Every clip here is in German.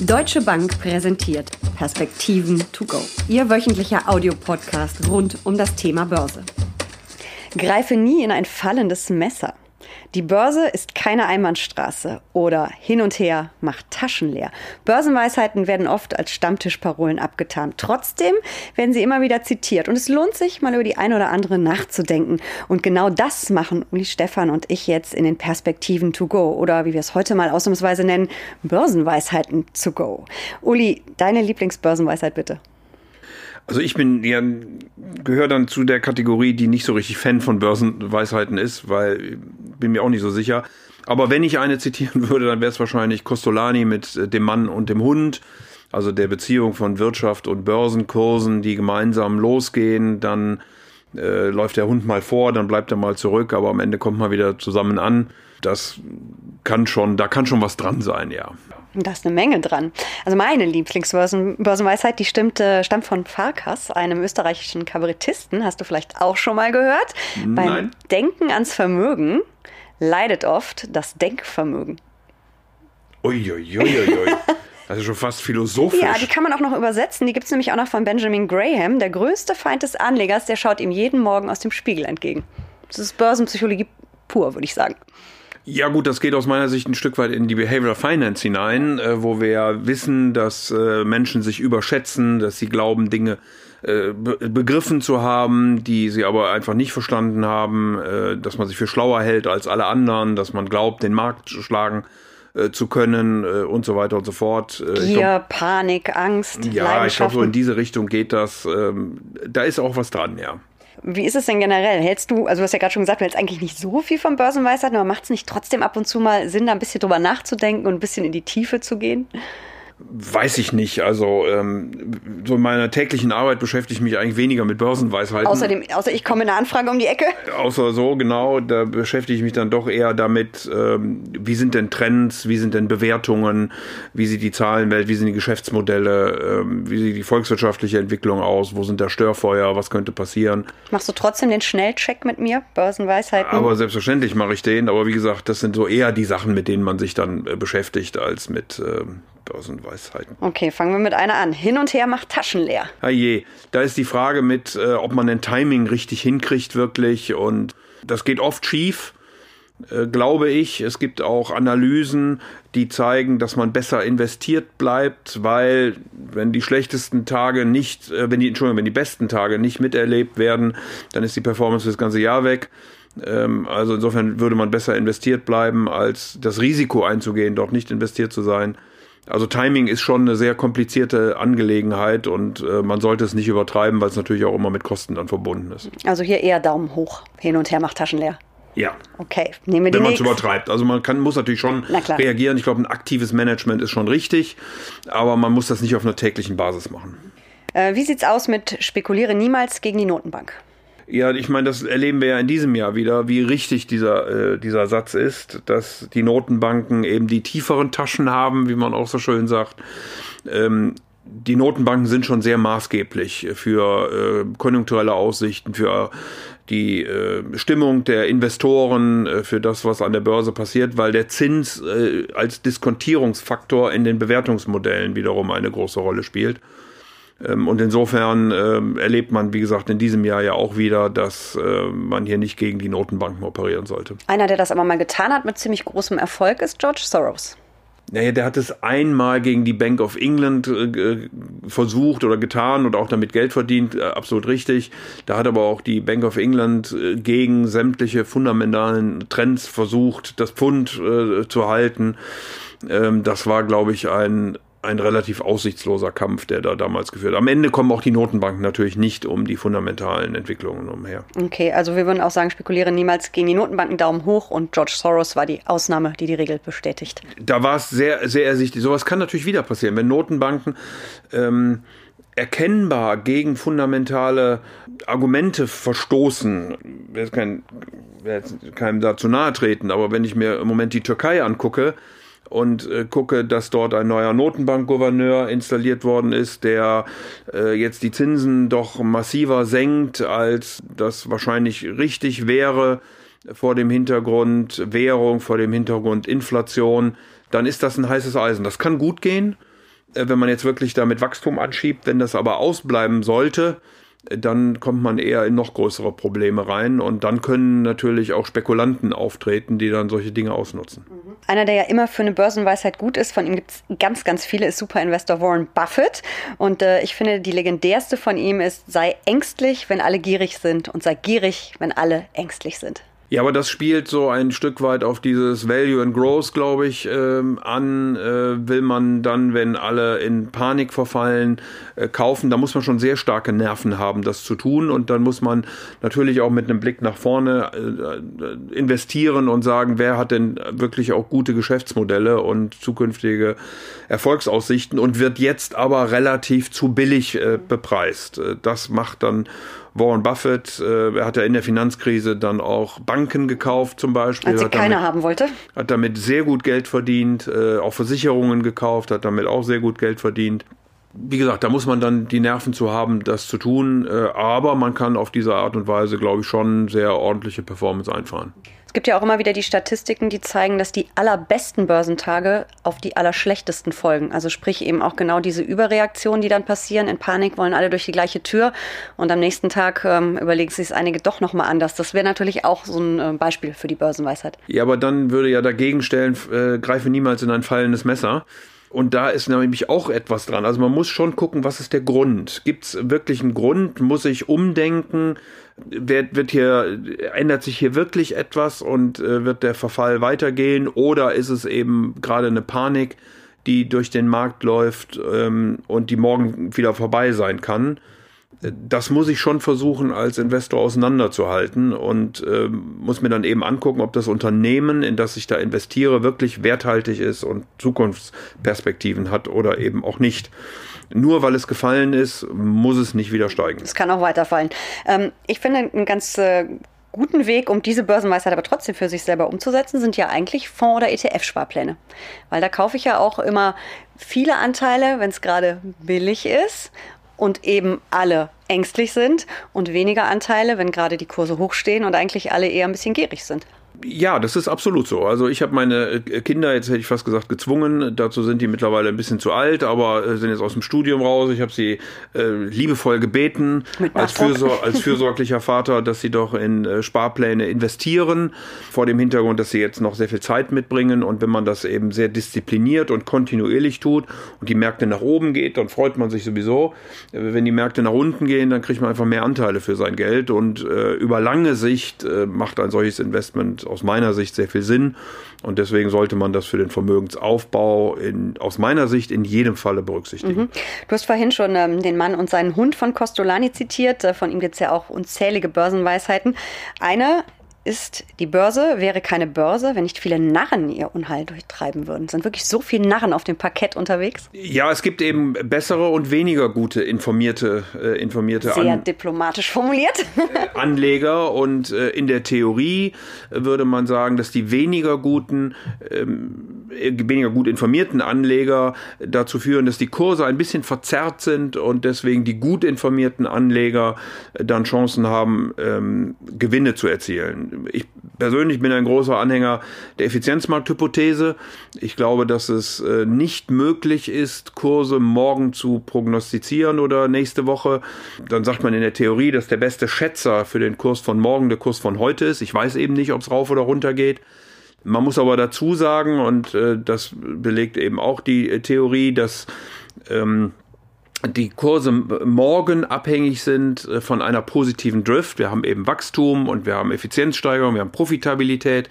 Deutsche Bank präsentiert Perspektiven to go. Ihr wöchentlicher Audiopodcast rund um das Thema Börse. Greife nie in ein fallendes Messer. Die Börse ist keine Einbahnstraße oder hin und her macht Taschen leer. Börsenweisheiten werden oft als Stammtischparolen abgetan. Trotzdem werden sie immer wieder zitiert und es lohnt sich, mal über die eine oder andere nachzudenken. Und genau das machen Uli Stefan und ich jetzt in den Perspektiven to go oder wie wir es heute mal ausnahmsweise nennen, Börsenweisheiten to go. Uli, deine Lieblingsbörsenweisheit bitte. Also ich bin ja gehöre dann zu der Kategorie, die nicht so richtig Fan von Börsenweisheiten ist, weil bin mir auch nicht so sicher. Aber wenn ich eine zitieren würde, dann wäre es wahrscheinlich Costolani mit äh, dem Mann und dem Hund, also der Beziehung von Wirtschaft und Börsenkursen, die gemeinsam losgehen, dann äh, läuft der Hund mal vor, dann bleibt er mal zurück, aber am Ende kommt man wieder zusammen an. Das kann schon, da kann schon was dran sein, ja. Da ist eine Menge dran. Also meine Lieblingsbörsenweisheit, die stimmt, stammt von Farkas, einem österreichischen Kabarettisten. Hast du vielleicht auch schon mal gehört? Nein. Beim Denken ans Vermögen leidet oft das Denkvermögen. Uiuiuiui. Das ist schon fast philosophisch. Ja, die kann man auch noch übersetzen. Die gibt es nämlich auch noch von Benjamin Graham. Der größte Feind des Anlegers, der schaut ihm jeden Morgen aus dem Spiegel entgegen. Das ist Börsenpsychologie pur, würde ich sagen. Ja gut, das geht aus meiner Sicht ein Stück weit in die Behavioral Finance hinein, äh, wo wir ja wissen, dass äh, Menschen sich überschätzen, dass sie glauben, Dinge äh, begriffen zu haben, die sie aber einfach nicht verstanden haben, äh, dass man sich für schlauer hält als alle anderen, dass man glaubt, den Markt schlagen äh, zu können äh, und so weiter und so fort. Gier, glaub, Panik, Angst. Ja, ich glaube, so in diese Richtung geht das. Ähm, da ist auch was dran, ja. Wie ist es denn generell? Hältst du, also du hast ja gerade schon gesagt, du hältst eigentlich nicht so viel von Börsenweisheit, aber macht es nicht trotzdem ab und zu mal Sinn, da ein bisschen drüber nachzudenken und ein bisschen in die Tiefe zu gehen? Weiß ich nicht. Also ähm, so in meiner täglichen Arbeit beschäftige ich mich eigentlich weniger mit Börsenweisheiten. Außerdem, außer ich komme in eine Anfrage um die Ecke. Außer so, genau. Da beschäftige ich mich dann doch eher damit, ähm, wie sind denn Trends, wie sind denn Bewertungen, wie sieht die Zahlenwelt, wie sind die Geschäftsmodelle, ähm, wie sieht die volkswirtschaftliche Entwicklung aus, wo sind da Störfeuer, was könnte passieren. Machst du trotzdem den Schnellcheck mit mir, Börsenweisheiten? Aber selbstverständlich mache ich den. Aber wie gesagt, das sind so eher die Sachen, mit denen man sich dann äh, beschäftigt, als mit ähm, Börsenweisheiten. Okay, fangen wir mit einer an. Hin und her macht Taschen leer. Herrje, da ist die Frage mit, äh, ob man den Timing richtig hinkriegt wirklich und das geht oft schief. Äh, glaube ich, es gibt auch Analysen, die zeigen, dass man besser investiert bleibt, weil wenn die schlechtesten Tage nicht, äh, wenn die, Entschuldigung, wenn die besten Tage nicht miterlebt werden, dann ist die Performance für das ganze Jahr weg. Ähm, also insofern würde man besser investiert bleiben, als das Risiko einzugehen, dort nicht investiert zu sein. Also Timing ist schon eine sehr komplizierte Angelegenheit und äh, man sollte es nicht übertreiben, weil es natürlich auch immer mit Kosten dann verbunden ist. Also hier eher Daumen hoch, hin und her macht Taschen leer. Ja. Okay, nehmen wir die Wenn man es übertreibt. Also man kann, muss natürlich schon reagieren. Ich glaube, ein aktives Management ist schon richtig, aber man muss das nicht auf einer täglichen Basis machen. Äh, wie sieht's aus mit spekuliere niemals gegen die Notenbank? Ja, ich meine, das erleben wir ja in diesem Jahr wieder, wie richtig dieser, äh, dieser Satz ist, dass die Notenbanken eben die tieferen Taschen haben, wie man auch so schön sagt. Ähm, die Notenbanken sind schon sehr maßgeblich für äh, konjunkturelle Aussichten, für die äh, Stimmung der Investoren, äh, für das, was an der Börse passiert, weil der Zins äh, als Diskontierungsfaktor in den Bewertungsmodellen wiederum eine große Rolle spielt. Ähm, und insofern ähm, erlebt man, wie gesagt, in diesem Jahr ja auch wieder, dass äh, man hier nicht gegen die Notenbanken operieren sollte. Einer, der das aber mal getan hat mit ziemlich großem Erfolg, ist George Soros. Naja, der hat es einmal gegen die Bank of England äh, versucht oder getan und auch damit Geld verdient, äh, absolut richtig. Da hat aber auch die Bank of England äh, gegen sämtliche fundamentalen Trends versucht, das Pfund äh, zu halten. Ähm, das war, glaube ich, ein ein relativ aussichtsloser Kampf, der da damals geführt hat. Am Ende kommen auch die Notenbanken natürlich nicht um die fundamentalen Entwicklungen umher. Okay, also wir würden auch sagen, spekuliere niemals gegen die Notenbanken, Daumen hoch und George Soros war die Ausnahme, die die Regel bestätigt. Da war es sehr, sehr ersichtlich. Sowas kann natürlich wieder passieren, wenn Notenbanken ähm, erkennbar gegen fundamentale Argumente verstoßen. Ich will kein, keinem dazu nahe treten, aber wenn ich mir im Moment die Türkei angucke, und äh, gucke, dass dort ein neuer Notenbankgouverneur installiert worden ist, der äh, jetzt die Zinsen doch massiver senkt, als das wahrscheinlich richtig wäre vor dem Hintergrund Währung, vor dem Hintergrund Inflation, dann ist das ein heißes Eisen. Das kann gut gehen. äh, wenn man jetzt wirklich damit Wachstum anschiebt. Wenn das aber ausbleiben sollte, dann kommt man eher in noch größere Probleme rein und dann können natürlich auch Spekulanten auftreten, die dann solche Dinge ausnutzen. Einer, der ja immer für eine Börsenweisheit gut ist, von ihm gibt es ganz, ganz viele, ist Superinvestor Warren Buffett. Und äh, ich finde, die legendärste von ihm ist, sei ängstlich, wenn alle gierig sind und sei gierig, wenn alle ängstlich sind. Ja, aber das spielt so ein Stück weit auf dieses Value and Growth, glaube ich, ähm, an. Äh, will man dann, wenn alle in Panik verfallen, äh, kaufen, da muss man schon sehr starke Nerven haben, das zu tun. Und dann muss man natürlich auch mit einem Blick nach vorne äh, investieren und sagen, wer hat denn wirklich auch gute Geschäftsmodelle und zukünftige Erfolgsaussichten und wird jetzt aber relativ zu billig äh, bepreist. Äh, das macht dann Warren Buffett, äh, er hat ja in der Finanzkrise dann auch Banken gekauft zum Beispiel. Als sie keiner haben wollte. Hat damit sehr gut Geld verdient, äh, auch Versicherungen gekauft, hat damit auch sehr gut Geld verdient. Wie gesagt, da muss man dann die Nerven zu haben, das zu tun. Äh, aber man kann auf diese Art und Weise, glaube ich, schon sehr ordentliche Performance einfahren. Es gibt ja auch immer wieder die Statistiken, die zeigen, dass die allerbesten Börsentage auf die allerschlechtesten folgen. Also sprich eben auch genau diese Überreaktionen, die dann passieren. In Panik wollen alle durch die gleiche Tür und am nächsten Tag ähm, überlegen sich es einige doch nochmal anders. Das wäre natürlich auch so ein äh, Beispiel für die Börsenweisheit. Ja, aber dann würde ja dagegen stellen, äh, greife niemals in ein fallendes Messer. Und da ist nämlich auch etwas dran. Also man muss schon gucken, was ist der Grund? Gibt es wirklich einen Grund? Muss ich umdenken? Wird, wird hier, ändert sich hier wirklich etwas und äh, wird der Verfall weitergehen? Oder ist es eben gerade eine Panik, die durch den Markt läuft ähm, und die morgen wieder vorbei sein kann? das muss ich schon versuchen, als Investor auseinanderzuhalten und äh, muss mir dann eben angucken, ob das Unternehmen, in das ich da investiere, wirklich werthaltig ist und Zukunftsperspektiven hat oder eben auch nicht. Nur weil es gefallen ist, muss es nicht wieder steigen. Es kann auch weiterfallen. Ähm, ich finde einen ganz äh, guten Weg, um diese Börsenweisheit aber trotzdem für sich selber umzusetzen, sind ja eigentlich Fonds- oder ETF-Sparpläne. Weil da kaufe ich ja auch immer viele Anteile, wenn es gerade billig ist und eben alle ängstlich sind und weniger Anteile, wenn gerade die Kurse hochstehen und eigentlich alle eher ein bisschen gierig sind. Ja, das ist absolut so. Also ich habe meine äh, Kinder, jetzt hätte ich fast gesagt, gezwungen. Dazu sind die mittlerweile ein bisschen zu alt, aber äh, sind jetzt aus dem Studium raus. Ich habe sie äh, liebevoll gebeten, als, Fürsor als fürsorglicher Vater, dass sie doch in äh, Sparpläne investieren, vor dem Hintergrund, dass sie jetzt noch sehr viel Zeit mitbringen. Und wenn man das eben sehr diszipliniert und kontinuierlich tut und die Märkte nach oben geht, dann freut man sich sowieso. Äh, wenn die Märkte nach unten gehen, dann kriegt man einfach mehr Anteile für sein Geld. Und äh, über lange Sicht macht ein solches Investment aus meiner Sicht sehr viel Sinn. Und deswegen sollte man das für den Vermögensaufbau in, aus meiner Sicht in jedem Falle berücksichtigen. Mhm. Du hast vorhin schon ähm, den Mann und seinen Hund von Costolani zitiert. Äh, von ihm gibt es ja auch unzählige Börsenweisheiten. Eine ist, die Börse wäre keine Börse, wenn nicht viele Narren ihr Unheil durchtreiben würden. Es sind wirklich so viele Narren auf dem Parkett unterwegs? Ja, es gibt eben bessere und weniger gute informierte, äh, informierte Sehr An diplomatisch formuliert. Äh, Anleger und äh, in der Theorie würde man sagen, dass die weniger guten, ähm, weniger gut informierten Anleger dazu führen, dass die Kurse ein bisschen verzerrt sind und deswegen die gut informierten Anleger dann Chancen haben, ähm, Gewinne zu erzielen ich persönlich bin ein großer Anhänger der Effizienzmarkthypothese. Ich glaube, dass es äh, nicht möglich ist, Kurse morgen zu prognostizieren oder nächste Woche. Dann sagt man in der Theorie, dass der beste Schätzer für den Kurs von morgen der Kurs von heute ist. Ich weiß eben nicht, ob es rauf oder runter geht. Man muss aber dazu sagen, und äh, das belegt eben auch die äh, Theorie, dass ähm, die Kurse morgen abhängig sind äh, von einer positiven Drift. Wir haben eben Wachstum und wir haben Effizienzsteigerung, wir haben Profitabilität.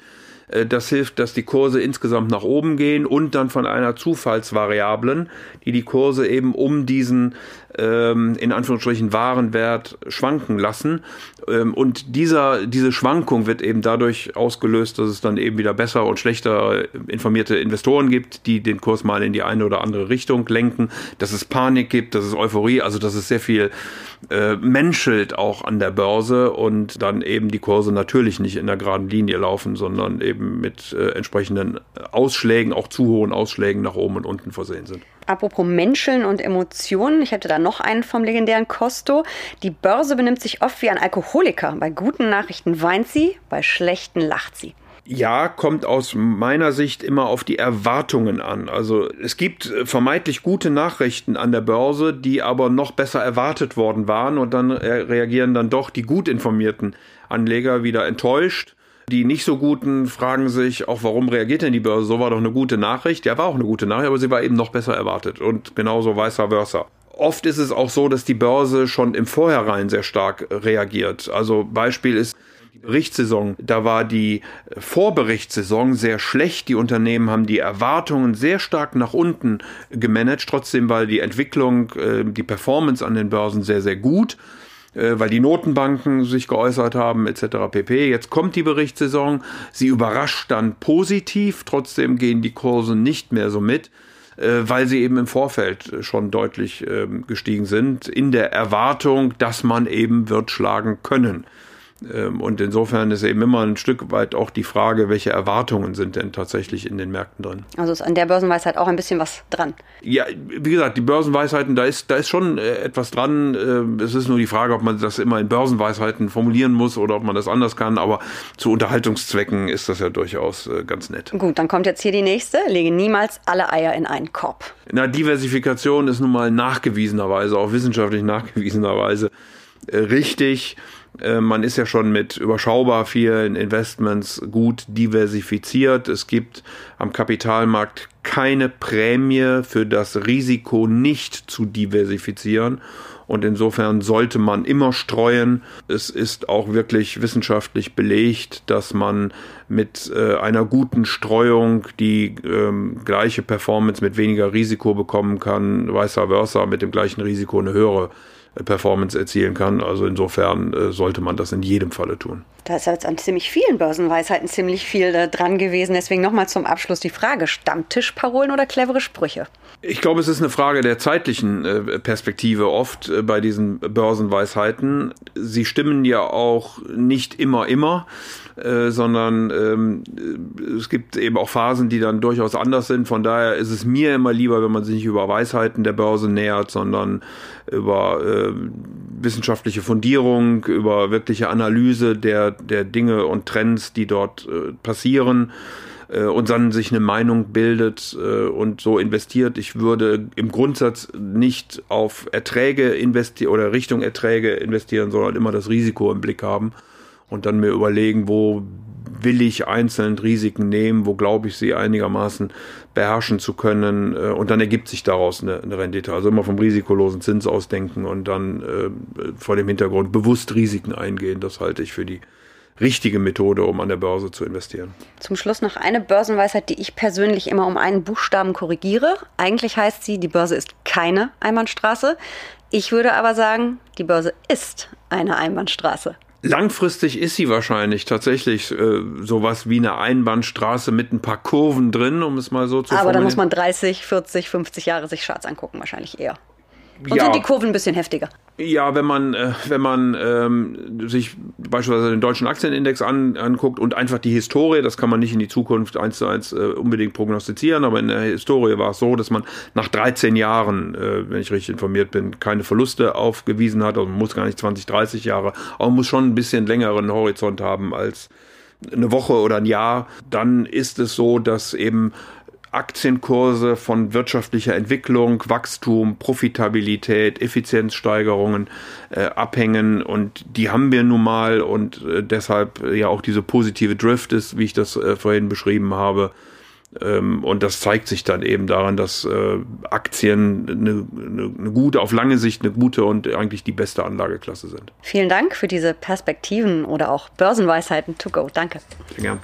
Äh, das hilft, dass die Kurse insgesamt nach oben gehen und dann von einer Zufallsvariablen, die die Kurse eben um diesen ähm, in Anführungsstrichen Warenwert schwanken lassen. Ähm, und dieser, diese Schwankung wird eben dadurch ausgelöst, dass es dann eben wieder besser und schlechter informierte Investoren gibt, die den Kurs mal in die eine oder andere Richtung lenken, dass es Panik gibt, dass es Euphorie, also dass es sehr viel äh, menschelt auch an der Börse und dann eben die Kurse natürlich nicht in der geraden Linie laufen, sondern eben mit äh, entsprechenden Ausschlägen, auch zu hohen Ausschlägen nach oben und unten versehen sind. Apropos Menscheln und Emotionen, ich hätte da noch einen vom legendären Costo. Die Börse benimmt sich oft wie ein Alkoholiker. Bei guten Nachrichten weint sie, bei schlechten lacht sie. Ja, kommt aus meiner Sicht immer auf die Erwartungen an. Also es gibt äh, vermeintlich gute Nachrichten an der Börse, die aber noch besser erwartet worden waren und dann reagieren dann doch die gut informierten Anleger wieder enttäuscht. Die nicht so guten fragen sich auch, warum reagiert denn die Börse? So war doch eine gute Nachricht. Ja, war auch eine gute Nachricht, aber sie war eben noch besser erwartet und genauso vice versa. Oft ist es auch so, dass die Börse schon im Vorhinein sehr stark reagiert. Also Beispiel ist Berichtssaison. Da war die Vorberichtssaison sehr schlecht. Die Unternehmen haben die Erwartungen sehr stark nach unten gemanagt. Trotzdem war die Entwicklung, äh, die Performance an den Börsen sehr, sehr gut weil die Notenbanken sich geäußert haben etc. pp. Jetzt kommt die Berichtssaison, sie überrascht dann positiv, trotzdem gehen die Kurse nicht mehr so mit, äh, weil sie eben im Vorfeld schon deutlich ähm, gestiegen sind, in der Erwartung, dass man eben wird schlagen können. Ähm, und insofern ist eben immer ein Stück weit auch die Frage, welche Erwartungen sind denn tatsächlich in den Märkten drin. Also ist an der Börsenweisheit auch ein bisschen was dran. Ja, wie gesagt, die Börsenweisheiten, da ist, da ist schon äh, etwas dran. Äh, es ist nur die Frage, ob man das immer in Börsenweisheiten formulieren muss oder ob man das anders kann. Aber zu Unterhaltungszwecken ist das ja durchaus äh, ganz nett. Gut, dann kommt jetzt hier die nächste. Lege niemals alle Eier in einen Korb. Na, Diversifikation ist nun mal nachgewiesenerweise, auch wissenschaftlich nachgewiesenerweise richtig. Äh, man ist ja schon mit überschaubar vielen Investments gut diversifiziert. Es gibt am Kapitalmarkt keine Prämie für das Risiko nicht zu diversifizieren. Und insofern sollte man immer streuen. Es ist auch wirklich wissenschaftlich belegt, dass man mit äh, einer guten Streuung die ähm, gleiche Performance mit weniger Risiko bekommen kann, vice versa, mit dem gleichen Risiko eine höhere Performance erzielen kann. Also insofern äh, sollte man das in jedem Falle tun. Da ist jetzt an ziemlich vielen Börsenweisheiten ziemlich viel äh, dran gewesen. Deswegen nochmal zum Abschluss die Frage: Stammtischparolen oder clevere Sprüche? Ich glaube, es ist eine Frage der zeitlichen äh, Perspektive oft äh, bei diesen Börsenweisheiten. Sie stimmen ja auch nicht immer, immer. Äh, sondern ähm, es gibt eben auch Phasen, die dann durchaus anders sind. Von daher ist es mir immer lieber, wenn man sich nicht über Weisheiten der Börse nähert, sondern über äh, wissenschaftliche Fundierung, über wirkliche Analyse der, der Dinge und Trends, die dort äh, passieren äh, und dann sich eine Meinung bildet äh, und so investiert. Ich würde im Grundsatz nicht auf Erträge investieren oder Richtung Erträge investieren, sondern immer das Risiko im Blick haben und dann mir überlegen, wo will ich einzeln Risiken nehmen, wo glaube ich sie einigermaßen beherrschen zu können äh, und dann ergibt sich daraus eine, eine, Rendite. Also immer vom risikolosen Zins ausdenken und dann äh, vor dem Hintergrund bewusst Risiken eingehen, das halte ich für die richtige Methode, um an der Börse zu investieren. Zum Schluss noch eine Börsenweisheit, die ich persönlich immer um einen Buchstaben korrigiere. Eigentlich heißt sie, die Börse ist keine Einbahnstraße. Ich würde aber sagen, die Börse ist eine Einbahnstraße. Langfristig ist sie wahrscheinlich tatsächlich äh, sowas wie eine Einbahnstraße mit ein paar Kurven drin, um es mal so zu Aber da muss man 30, 40, 50 Jahre sich Charts angucken, wahrscheinlich eher. Und ja. sind die Kurven ein bisschen heftiger? Ja, wenn man, äh, wenn man ähm, sich beispielsweise den deutschen Aktienindex an, anguckt und einfach die Historie, das kann man nicht in die Zukunft eins zu eins äh, unbedingt prognostizieren, aber in der Historie war es so, dass man nach 13 Jahren, äh, wenn ich richtig informiert bin, keine Verluste aufgewiesen hat. Also man muss gar nicht 20, 30 Jahre, aber man muss schon ein bisschen längeren Horizont haben als eine Woche oder ein Jahr, dann ist es so, dass eben Aktienkurse von wirtschaftlicher Entwicklung, Wachstum, Profitabilität, Effizienzsteigerungen äh, abhängen und die haben wir nun mal und äh, deshalb äh, ja auch diese positive Drift ist, wie ich das äh, vorhin beschrieben habe. Ähm, und das zeigt sich dann eben daran, dass äh, Aktien eine, eine, eine gute, auf lange Sicht eine gute und eigentlich die beste Anlageklasse sind. Vielen Dank für diese Perspektiven oder auch Börsenweisheiten to go. Danke. Sehr gern.